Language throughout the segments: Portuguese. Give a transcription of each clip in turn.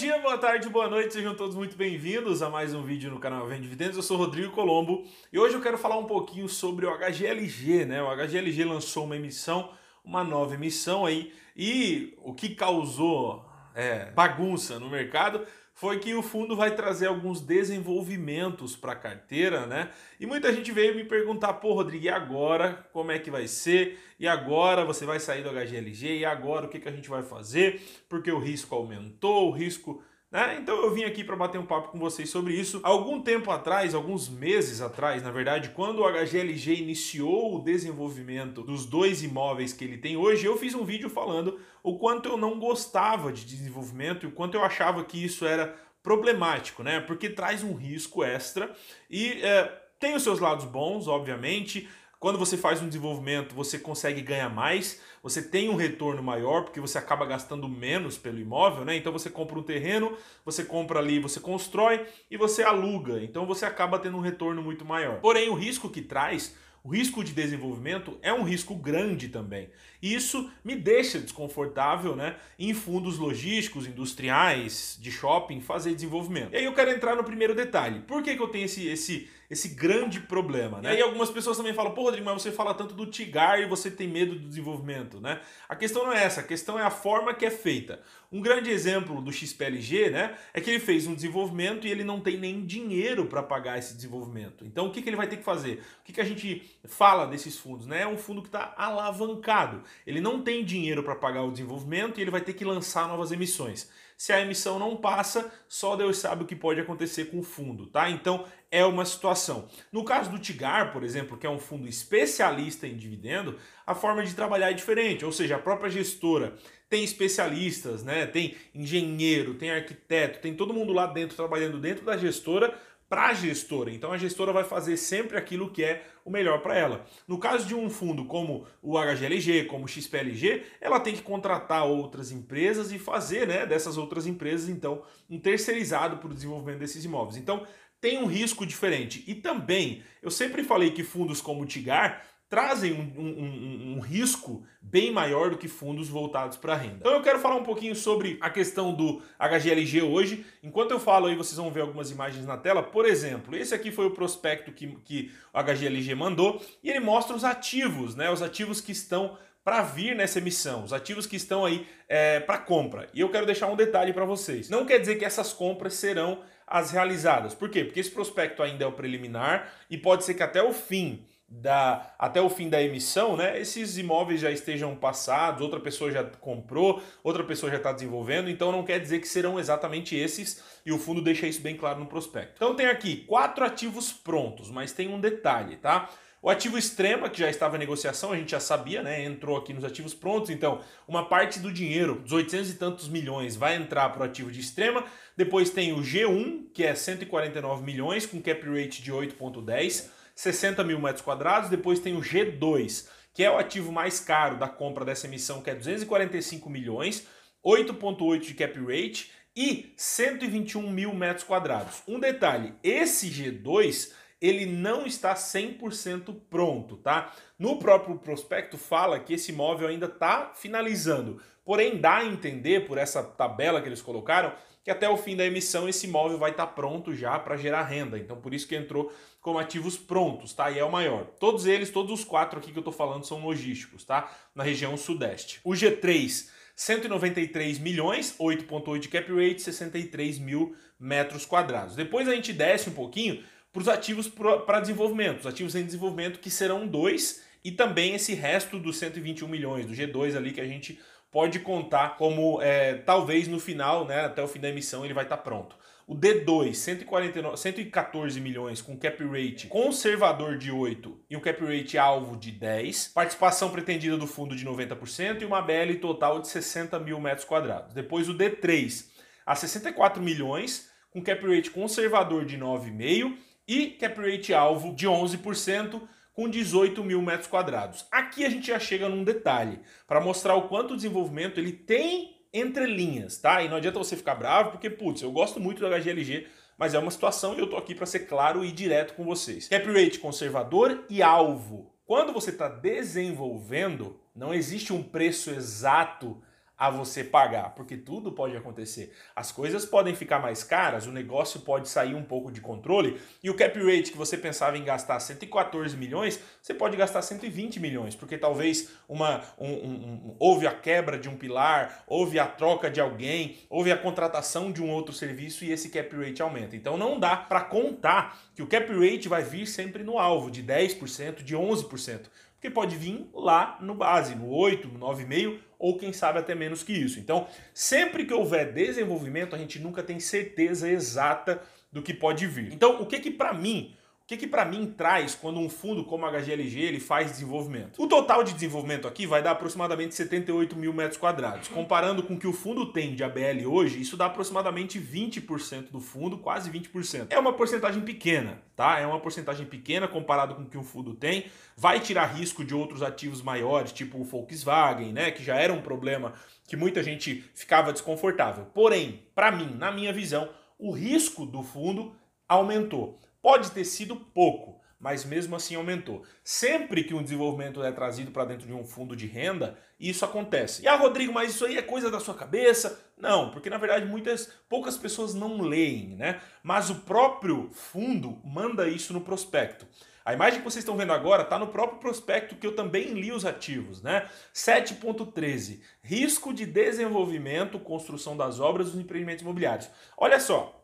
dia, boa tarde, boa noite, sejam todos muito bem-vindos a mais um vídeo no canal Vende Dividendos. Eu sou Rodrigo Colombo e hoje eu quero falar um pouquinho sobre o HGLG, né? O HGLG lançou uma emissão, uma nova emissão aí, e o que causou é, bagunça no mercado foi que o fundo vai trazer alguns desenvolvimentos para a carteira, né? E muita gente veio me perguntar, pô, Rodrigo, e agora? Como é que vai ser? E agora você vai sair do HGLG? E agora o que, que a gente vai fazer? Porque o risco aumentou, o risco né? Então eu vim aqui para bater um papo com vocês sobre isso. Algum tempo atrás, alguns meses atrás, na verdade, quando o HGLG iniciou o desenvolvimento dos dois imóveis que ele tem hoje, eu fiz um vídeo falando o quanto eu não gostava de desenvolvimento e o quanto eu achava que isso era problemático, né? Porque traz um risco extra e é, tem os seus lados bons, obviamente. Quando você faz um desenvolvimento, você consegue ganhar mais, você tem um retorno maior, porque você acaba gastando menos pelo imóvel, né? Então você compra um terreno, você compra ali, você constrói e você aluga. Então você acaba tendo um retorno muito maior. Porém, o risco que traz o risco de desenvolvimento é um risco grande também. E isso me deixa desconfortável né, em fundos logísticos, industriais, de shopping, fazer desenvolvimento. E aí eu quero entrar no primeiro detalhe. Por que, que eu tenho esse, esse, esse grande problema? Né? E aí algumas pessoas também falam, pô, Rodrigo, mas você fala tanto do Tigar e você tem medo do desenvolvimento. Né? A questão não é essa, a questão é a forma que é feita. Um grande exemplo do XPLG né, é que ele fez um desenvolvimento e ele não tem nem dinheiro para pagar esse desenvolvimento. Então o que, que ele vai ter que fazer? O que, que a gente fala desses fundos? Né? É um fundo que está alavancado. Ele não tem dinheiro para pagar o desenvolvimento e ele vai ter que lançar novas emissões. Se a emissão não passa, só Deus sabe o que pode acontecer com o fundo, tá? Então é uma situação. No caso do Tigar, por exemplo, que é um fundo especialista em dividendo, a forma de trabalhar é diferente, ou seja, a própria gestora tem especialistas, né? Tem engenheiro, tem arquiteto, tem todo mundo lá dentro trabalhando dentro da gestora para a gestora. Então a gestora vai fazer sempre aquilo que é o melhor para ela. No caso de um fundo como o HGLG, como o XPLG, ela tem que contratar outras empresas e fazer, né, dessas outras empresas então um terceirizado para o desenvolvimento desses imóveis. Então tem um risco diferente. E também, eu sempre falei que fundos como o Tigar trazem um, um, um, um, risco bem maior do que fundos voltados para renda. Então eu quero falar um pouquinho sobre a questão do HGLG hoje. Enquanto eu falo aí, vocês vão ver algumas imagens na tela. Por exemplo, esse aqui foi o prospecto que, que o HGLG mandou e ele mostra os ativos, né? Os ativos que estão para vir nessa emissão, os ativos que estão aí é, para compra. E eu quero deixar um detalhe para vocês. Não quer dizer que essas compras serão as realizadas. Por quê? Porque esse prospecto ainda é o preliminar e pode ser que até o fim da, até o fim da emissão, né, esses imóveis já estejam passados, outra pessoa já comprou, outra pessoa já está desenvolvendo, então não quer dizer que serão exatamente esses, e o fundo deixa isso bem claro no prospecto. Então tem aqui quatro ativos prontos, mas tem um detalhe, tá? O ativo extrema, que já estava em negociação, a gente já sabia, né? Entrou aqui nos ativos prontos. Então, uma parte do dinheiro, dos 800 e tantos milhões, vai entrar para o ativo de extrema. Depois tem o G1, que é 149 milhões, com cap rate de 8,10. 60 mil metros quadrados. Depois tem o G2, que é o ativo mais caro da compra dessa emissão, que é 245 milhões, 8,8 de cap rate e 121 mil metros quadrados. Um detalhe, esse G2 ele não está 100% pronto, tá? No próprio prospecto fala que esse imóvel ainda está finalizando, porém dá a entender por essa tabela que eles colocaram que até o fim da emissão esse imóvel vai estar tá pronto já para gerar renda. Então por isso que entrou como ativos prontos, tá? E é o maior. Todos eles, todos os quatro aqui que eu estou falando são logísticos, tá? Na região sudeste. O G3 193 milhões, 8.8 de cap rate, 63 mil metros quadrados. Depois a gente desce um pouquinho para os ativos para desenvolvimento, os ativos em desenvolvimento que serão dois e também esse resto dos 121 milhões, do G2 ali que a gente pode contar como é, talvez no final, né, até o fim da emissão, ele vai estar tá pronto. O D2, 149, 114 milhões com cap rate conservador de 8 e um cap rate alvo de 10. Participação pretendida do fundo de 90% e uma BL total de 60 mil metros quadrados. Depois o D3, a 64 milhões com cap rate conservador de 9,5 e cap rate alvo de 11% com 18 mil metros quadrados. Aqui a gente já chega num detalhe para mostrar o quanto o desenvolvimento ele tem entre linhas, tá? E não adianta você ficar bravo, porque, putz, eu gosto muito do HGLG, mas é uma situação e eu tô aqui para ser claro e direto com vocês. Cap rate conservador e alvo. Quando você está desenvolvendo, não existe um preço exato a você pagar, porque tudo pode acontecer. As coisas podem ficar mais caras, o negócio pode sair um pouco de controle e o cap rate que você pensava em gastar 114 milhões, você pode gastar 120 milhões, porque talvez uma um, um, um, houve a quebra de um pilar, houve a troca de alguém, houve a contratação de um outro serviço e esse cap rate aumenta. Então não dá para contar que o cap rate vai vir sempre no alvo de 10%, de 11%. Porque pode vir lá no base, no 8, no 9,5 ou quem sabe até menos que isso. Então, sempre que houver desenvolvimento, a gente nunca tem certeza exata do que pode vir. Então, o que que para mim que, que para mim traz quando um fundo como a HGLG ele faz desenvolvimento? O total de desenvolvimento aqui vai dar aproximadamente 78 mil metros quadrados. Comparando com o que o fundo tem de ABL hoje, isso dá aproximadamente 20% do fundo, quase 20%. É uma porcentagem pequena, tá? É uma porcentagem pequena comparado com o que o fundo tem. Vai tirar risco de outros ativos maiores, tipo o Volkswagen, né? Que já era um problema que muita gente ficava desconfortável. Porém, para mim, na minha visão, o risco do fundo aumentou. Pode ter sido pouco, mas mesmo assim aumentou. Sempre que um desenvolvimento é trazido para dentro de um fundo de renda, isso acontece. E ah, Rodrigo, mas isso aí é coisa da sua cabeça? Não, porque na verdade muitas poucas pessoas não leem, né? Mas o próprio fundo manda isso no prospecto. A imagem que vocês estão vendo agora está no próprio prospecto que eu também li os ativos, né? 7.13, risco de desenvolvimento, construção das obras dos empreendimentos imobiliários. Olha só,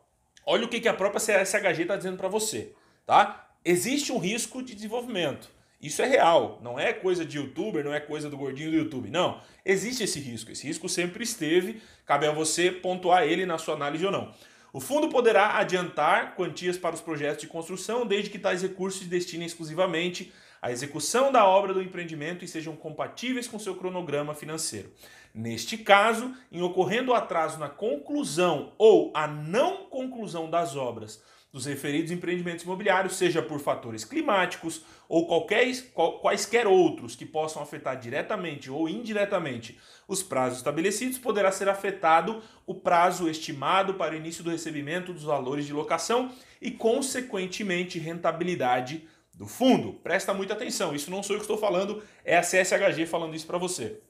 Olha o que a própria CSHG está dizendo para você, tá? Existe um risco de desenvolvimento. Isso é real, não é coisa de youtuber, não é coisa do gordinho do YouTube. Não, existe esse risco. Esse risco sempre esteve, cabe a você pontuar ele na sua análise ou não. O fundo poderá adiantar quantias para os projetos de construção, desde que tais recursos se destinem exclusivamente à execução da obra do empreendimento e sejam compatíveis com seu cronograma financeiro. Neste caso, em ocorrendo atraso na conclusão ou a não conclusão das obras dos referidos empreendimentos imobiliários, seja por fatores climáticos ou qualquer, quaisquer outros que possam afetar diretamente ou indiretamente os prazos estabelecidos, poderá ser afetado o prazo estimado para o início do recebimento dos valores de locação e, consequentemente, rentabilidade do fundo. Presta muita atenção, isso não sou eu que estou falando, é a CSHG falando isso para você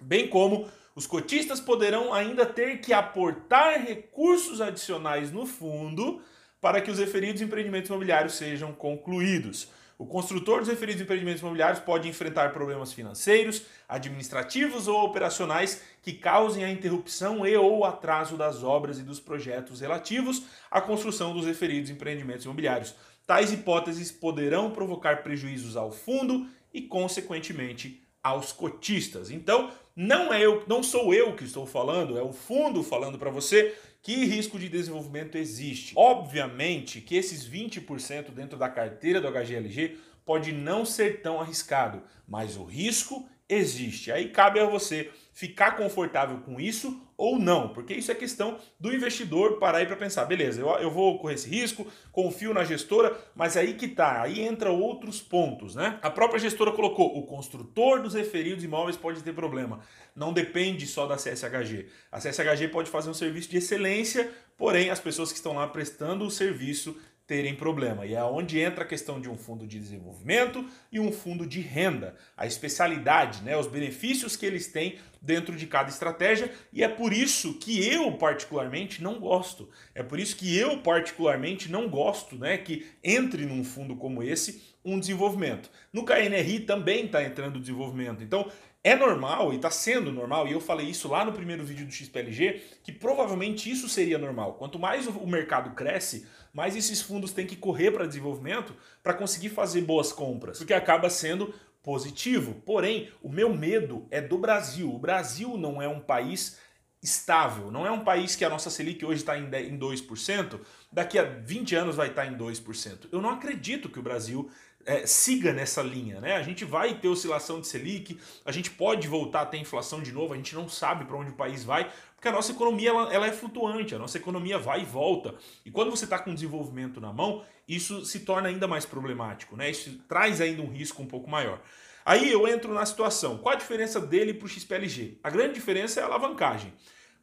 bem como os cotistas poderão ainda ter que aportar recursos adicionais no fundo para que os referidos empreendimentos imobiliários sejam concluídos. O construtor dos referidos empreendimentos imobiliários pode enfrentar problemas financeiros, administrativos ou operacionais que causem a interrupção e ou atraso das obras e dos projetos relativos à construção dos referidos empreendimentos imobiliários. Tais hipóteses poderão provocar prejuízos ao fundo e, consequentemente, aos cotistas. Então, não é eu, não sou eu que estou falando, é o fundo falando para você que risco de desenvolvimento existe. Obviamente que esses 20% dentro da carteira do HGLG pode não ser tão arriscado, mas o risco existe. Aí cabe a você ficar confortável com isso ou não, porque isso é questão do investidor parar aí para pensar, beleza, eu, eu vou correr esse risco, confio na gestora, mas aí que tá, aí entra outros pontos, né? A própria gestora colocou, o construtor dos referidos imóveis pode ter problema, não depende só da CSHG. A CSHG pode fazer um serviço de excelência, porém as pessoas que estão lá prestando o serviço terem problema. E é onde entra a questão de um fundo de desenvolvimento e um fundo de renda. A especialidade, né, os benefícios que eles têm dentro de cada estratégia, e é por isso que eu particularmente não gosto. É por isso que eu particularmente não gosto, né, que entre num fundo como esse um desenvolvimento. No KNRI também está entrando desenvolvimento. Então, é normal e está sendo normal, e eu falei isso lá no primeiro vídeo do XPLG, que provavelmente isso seria normal. Quanto mais o mercado cresce, mais esses fundos têm que correr para desenvolvimento para conseguir fazer boas compras, porque acaba sendo positivo. Porém, o meu medo é do Brasil. O Brasil não é um país estável, não é um país que a nossa Selic hoje está em 2%, daqui a 20 anos vai estar em 2%. Eu não acredito que o Brasil é, siga nessa linha. Né? A gente vai ter oscilação de Selic, a gente pode voltar a ter inflação de novo, a gente não sabe para onde o país vai, porque a nossa economia ela, ela, é flutuante, a nossa economia vai e volta. E quando você está com desenvolvimento na mão, isso se torna ainda mais problemático, né? isso traz ainda um risco um pouco maior. Aí eu entro na situação, qual a diferença dele para o XPLG? A grande diferença é a alavancagem.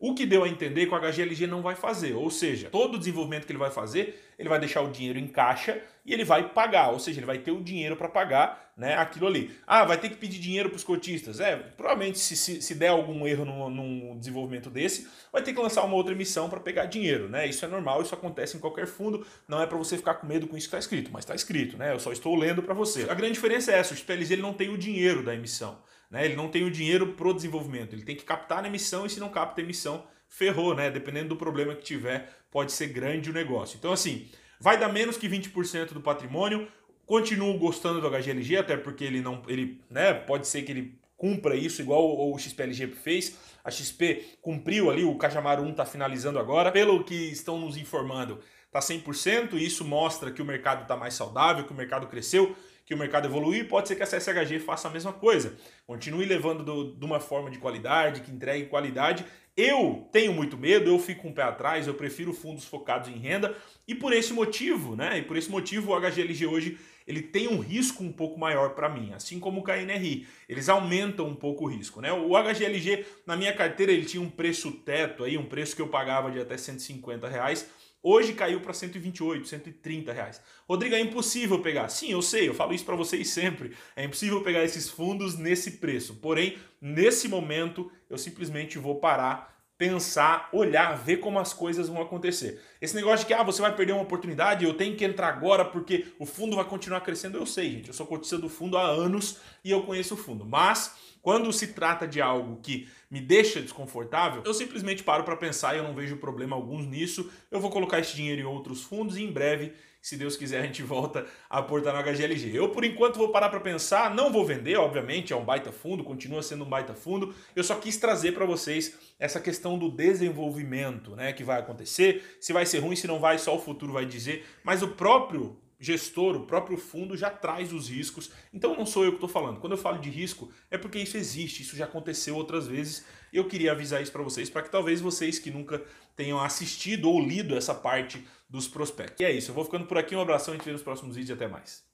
O que deu a entender que o HGLG não vai fazer, ou seja, todo o desenvolvimento que ele vai fazer, ele vai deixar o dinheiro em caixa e ele vai pagar, ou seja, ele vai ter o dinheiro para pagar né, aquilo ali. Ah, vai ter que pedir dinheiro para os cotistas. É, provavelmente se, se, se der algum erro num, num, desenvolvimento desse, vai ter que lançar uma outra emissão para pegar dinheiro. Né? Isso é normal, isso acontece em qualquer fundo, não é para você ficar com medo com isso que está escrito, mas está escrito, né? eu só estou lendo para você. A grande diferença é essa, o XPLZ ele não tem o dinheiro da emissão. Né? Ele não tem o dinheiro para o desenvolvimento, ele tem que captar na emissão e se não capta a emissão, ferrou, né? Dependendo do problema que tiver, pode ser grande o negócio. Então, assim, vai dar menos que 20% do patrimônio. Continuo gostando do HGLG, até porque ele não. Ele, né, pode ser que ele cumpra isso igual o XPLG fez. A XP cumpriu ali, o Cajamar 1 está finalizando agora. Pelo que estão nos informando, está 100%, e isso mostra que o mercado está mais saudável, que o mercado cresceu que o mercado evoluir, pode ser que a CSHG faça a mesma coisa. Continue levando do, de uma forma de qualidade, que entregue qualidade. Eu tenho muito medo, eu fico um pé atrás, eu prefiro fundos focados em renda e por esse motivo, né? E por esse motivo o HGLG hoje ele tem um risco um pouco maior para mim, assim como o KNRI. Eles aumentam um pouco o risco, né? O HGLG na minha carteira ele tinha um preço teto aí, um preço que eu pagava de até 150 reais Hoje caiu para 128, 130 reais. Rodrigo, é impossível pegar. Sim, eu sei, eu falo isso para vocês sempre. É impossível pegar esses fundos nesse preço. Porém, nesse momento, eu simplesmente vou parar, pensar, olhar, ver como as coisas vão acontecer. Esse negócio de que ah, você vai perder uma oportunidade, eu tenho que entrar agora porque o fundo vai continuar crescendo, eu sei, gente. Eu sou cotista do fundo há anos e eu conheço o fundo. Mas quando se trata de algo que me deixa desconfortável, eu simplesmente paro para pensar e eu não vejo problema algum nisso. Eu vou colocar esse dinheiro em outros fundos e em breve, se Deus quiser, a gente volta a aportar no HGLG. Eu, por enquanto, vou parar para pensar, não vou vender, obviamente, é um baita fundo, continua sendo um baita fundo. Eu só quis trazer para vocês essa questão do desenvolvimento, né, que vai acontecer, se vai ser ruim, se não vai, só o futuro vai dizer, mas o próprio gestor, o próprio fundo já traz os riscos. Então não sou eu que estou falando. Quando eu falo de risco, é porque isso existe, isso já aconteceu outras vezes. Eu queria avisar isso para vocês, para que talvez vocês que nunca tenham assistido ou lido essa parte dos prospectos. E é isso, eu vou ficando por aqui. Um abração, a gente vê nos próximos vídeos e até mais.